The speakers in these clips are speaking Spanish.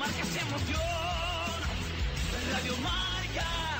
Marca es emoción. Radio Marca.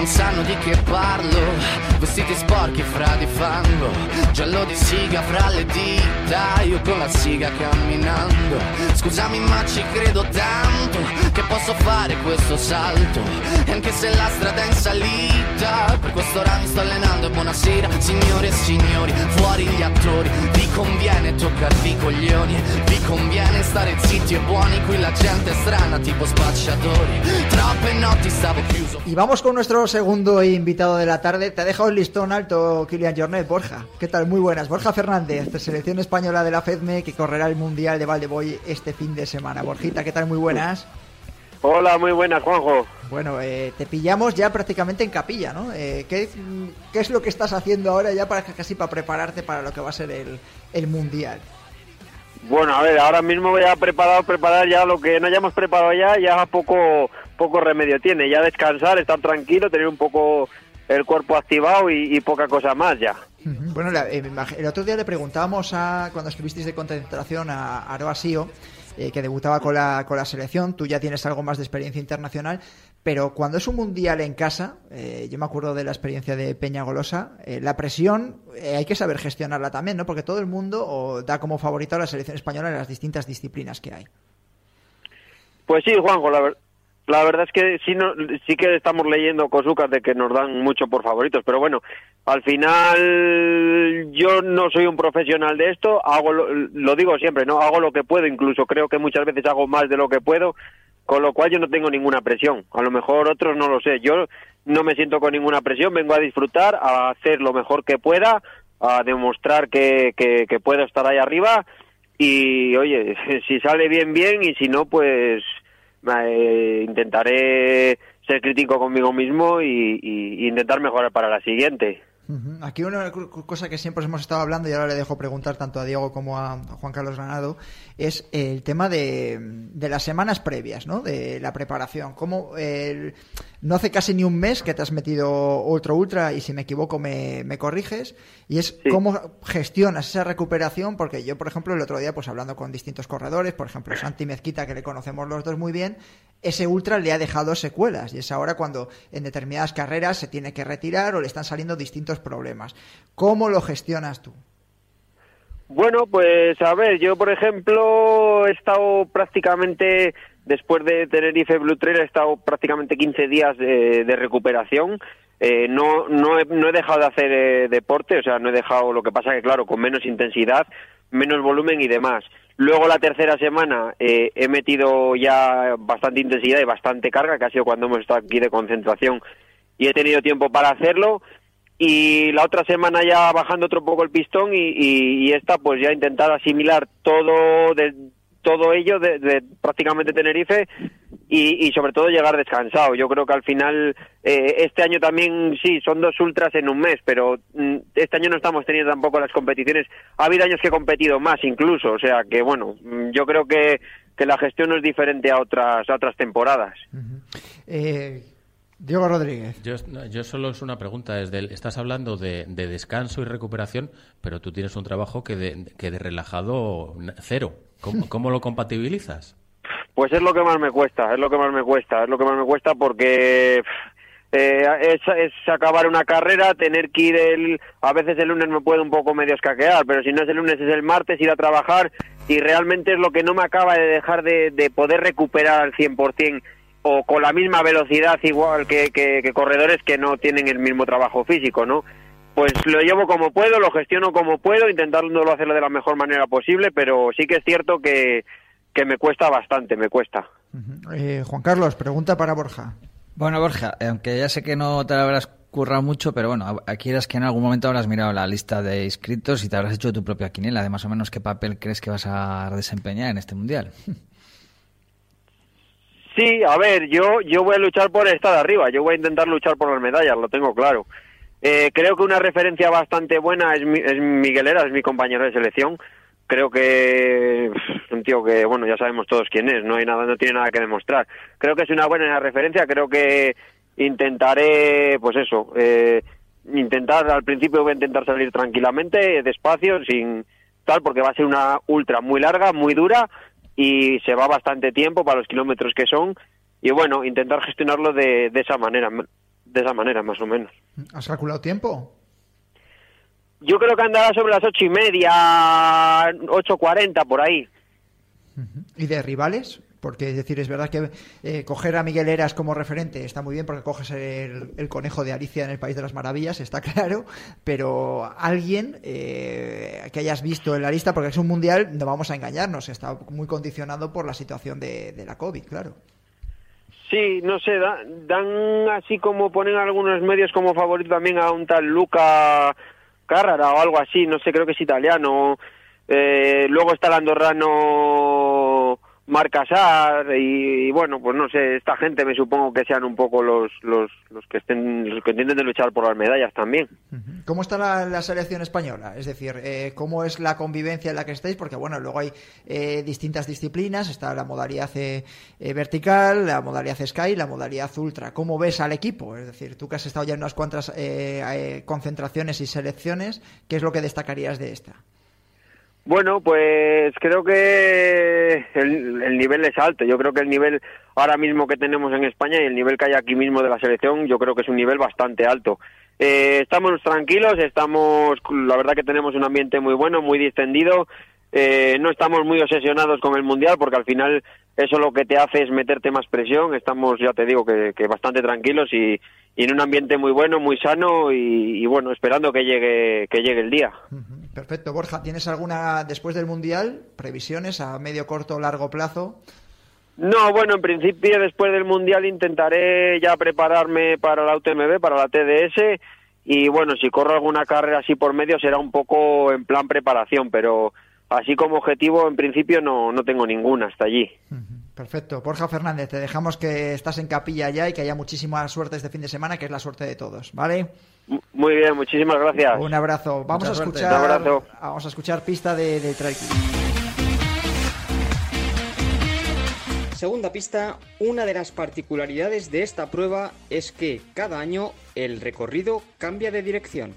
Non sanno di che parlo, vestiti sporchi fra di fango, giallo di siga fra le dita, io con la siga camminando. Scusami ma ci credo tanto che posso fare questo salto, e anche se la strada è in salita, per questo ora mi sto allenando e buonasera signore e signori, fuori gli attori, vi conviene toccarvi i coglioni, vi conviene stare zitti e buoni, qui la gente è strana tipo spacciatori, troppe notti stavo chiuso. Y vamos con nuestro segundo invitado de la tarde. Te ha dejado el listón alto, Kilian Jornet, Borja. ¿Qué tal? Muy buenas. Borja Fernández, de selección española de la FEDME, que correrá el Mundial de Valdeboy este fin de semana. Borjita, ¿qué tal? Muy buenas. Hola, muy buenas, Juanjo. Bueno, eh, te pillamos ya prácticamente en capilla, ¿no? Eh, ¿qué, qué es lo que estás haciendo ahora ya para casi para prepararte para lo que va a ser el, el Mundial? Bueno, a ver, ahora mismo voy a preparar, preparar ya lo que no hayamos preparado ya, ya poco, poco remedio tiene. Ya descansar, estar tranquilo, tener un poco el cuerpo activado y, y poca cosa más ya. Bueno, eh, el otro día le preguntábamos a, cuando estuvisteis de concentración a Aroa Sio, eh, que debutaba con la, con la selección, tú ya tienes algo más de experiencia internacional, pero cuando es un mundial en casa, eh, yo me acuerdo de la experiencia de Peña Golosa, eh, la presión hay que saber gestionarla también, ¿no? Porque todo el mundo o, da como favorito a la selección española en las distintas disciplinas que hay. Pues sí, Juanjo, la, ver- la verdad es que sí, no, sí que estamos leyendo cosucas de que nos dan mucho por favoritos, pero bueno, al final yo no soy un profesional de esto, hago lo, lo digo siempre, no hago lo que puedo, incluso creo que muchas veces hago más de lo que puedo, con lo cual yo no tengo ninguna presión. A lo mejor otros no lo sé. Yo no me siento con ninguna presión, vengo a disfrutar, a hacer lo mejor que pueda, a demostrar que, que, que puedo estar ahí arriba y oye, si sale bien, bien y si no, pues eh, intentaré ser crítico conmigo mismo y, y- y intentar mejorar para la siguiente. Aquí una cosa que siempre hemos estado hablando y ahora le dejo preguntar tanto a Diego como a Juan Carlos Granado es el tema de, de las semanas previas, ¿no? De la preparación. Cómo el- no hace casi ni un mes que te has metido ultra ultra y si me equivoco me, me corriges y es cómo gestionas esa recuperación porque yo por ejemplo el otro día pues hablando con distintos corredores, por ejemplo Santi Mezquita que le conocemos los dos muy bien, ese ultra le ha dejado secuelas y es ahora cuando en determinadas carreras se tiene que retirar o le están saliendo distintos problemas. ¿Cómo lo gestionas tú? Bueno, pues a ver, yo por ejemplo he estado prácticamente, después de Tenerife Blue Trail, he estado prácticamente 15 días de, de recuperación. Eh, no, no, he, no he dejado de hacer eh, deporte, o sea, no he dejado, lo que pasa que claro, con menos intensidad, menos volumen y demás. Luego la tercera semana eh, he metido ya bastante intensidad y bastante carga, que ha sido cuando hemos estado aquí de concentración y he tenido tiempo para hacerlo y la otra semana ya bajando otro poco el pistón y, y, esta pues ya intentar asimilar todo de- todo ello de, de prácticamente Tenerife y, sobre todo llegar descansado. Yo creo que al final eh, este año también sí son dos ultras en un mes, pero mm, este año no estamos teniendo tampoco las competiciones. Ha habido años que he competido más incluso, o sea que bueno, mm, yo creo que, que la gestión no es diferente a otras a otras temporadas. Eh, Diego Rodríguez. Yo, solo es una pregunta. Es del, estás hablando de, de descanso y recuperación, pero tú tienes un trabajo que de, que de relajado cero. ¿Cómo, cómo lo compatibilizas? Pues es lo que más me cuesta, es lo que más me cuesta, es lo que más me cuesta porque eh, es, es acabar una carrera, tener que ir el... A veces el lunes me puede un poco medio escaquear, pero si no es el lunes es el martes, ir a trabajar y realmente es lo que no me acaba de dejar de, de poder recuperar al 100% o con la misma velocidad igual que, que, que corredores que no tienen el mismo trabajo físico, ¿no? Pues lo llevo como puedo, lo gestiono como puedo, intentándolo hacerlo de la mejor manera posible, pero sí que es cierto que, que me cuesta bastante, me cuesta. Eh, Juan Carlos, pregunta para Borja. Bueno, Borja, aunque ya sé que no te habrás currado mucho, pero bueno, a- aquí eras que en algún momento habrás mirado la lista de inscritos y te habrás hecho tu propia quiniela de más o menos qué papel crees que vas a desempeñar en este mundial. Sí, a ver, yo, yo voy a luchar por estar arriba, yo voy a intentar luchar por las medallas, lo tengo claro. Eh, creo que una referencia bastante buena es, Mi- es Miguel Era, es mi compañero de selección. Creo que un tío que, bueno, ya sabemos todos quién es, no hay nada, no tiene nada que demostrar. Creo que es una buena referencia, creo que intentaré, pues eso, eh, intentar, al principio voy a intentar salir tranquilamente, despacio, sin tal, porque va a ser una ultra muy larga, muy dura y se va bastante tiempo para los kilómetros que son y bueno, intentar gestionarlo de, de esa manera, de esa manera más o menos. ¿Has calculado tiempo? Yo creo que andará sobre las ocho y media, ocho cuarenta por ahí. ¿Y de rivales? Porque es decir, es verdad que eh, coger a Miguel Eras como referente está muy bien porque coges el, el conejo de Alicia en el País de las Maravillas, está claro, pero alguien eh, que hayas visto en la lista, porque es un mundial, no vamos a engañarnos, está muy condicionado por la situación de, la COVID, claro. Sí, no sé, da- dan así como ponen algunos medios como favorito también a un tal Luca Carrara o algo así, no sé, creo que es italiano. Eh, luego está el andorrano Marcasar y, y bueno, pues no sé, esta gente me supongo que sean un poco los, los, los que estén, los que intenten luchar por las medallas también. ¿Cómo está la, selección española? Es decir, eh, ¿cómo es la convivencia en la que estáis? Porque, bueno, luego hay eh, distintas disciplinas. Está la modalidad eh, eh, vertical, la modalidad Sky, la modalidad Ultra. ¿Cómo ves al equipo? Es decir, tú que has estado ya en unas cuantas eh, concentraciones y selecciones, ¿qué es lo que destacarías de esta? Bueno, pues creo que el, el nivel es alto. Yo creo que el nivel ahora mismo que tenemos en España y el nivel que hay aquí mismo de la selección, yo creo que es un nivel bastante alto. Eh, estamos tranquilos, estamos, la verdad que tenemos un ambiente muy bueno, muy distendido. Eh, no estamos muy obsesionados con el mundial porque al final eso lo que te hace es meterte más presión. Estamos, ya te digo, que, bastante tranquilos y, en un ambiente muy bueno, muy sano y, y bueno, esperando que llegue, que llegue el día. Perfecto. Borja, ¿tienes alguna, después del Mundial, previsiones a medio, corto o largo plazo? No, bueno, en principio después del Mundial intentaré ya prepararme para la UTMB, para la TDS y bueno, si corro alguna carrera así por medio será un poco en plan preparación, pero así como objetivo en principio no, no tengo ninguna hasta allí. Perfecto. Borja Fernández, te dejamos que estás en capilla ya y que haya muchísima suerte este fin de semana, que es la suerte de todos, ¿vale? Muy bien, muchísimas gracias. Un abrazo. Vamos Mucha a escuchar. Un abrazo. Vamos a escuchar pista de, de. Segunda pista, una de las particularidades de esta prueba es que cada año el recorrido cambia de dirección.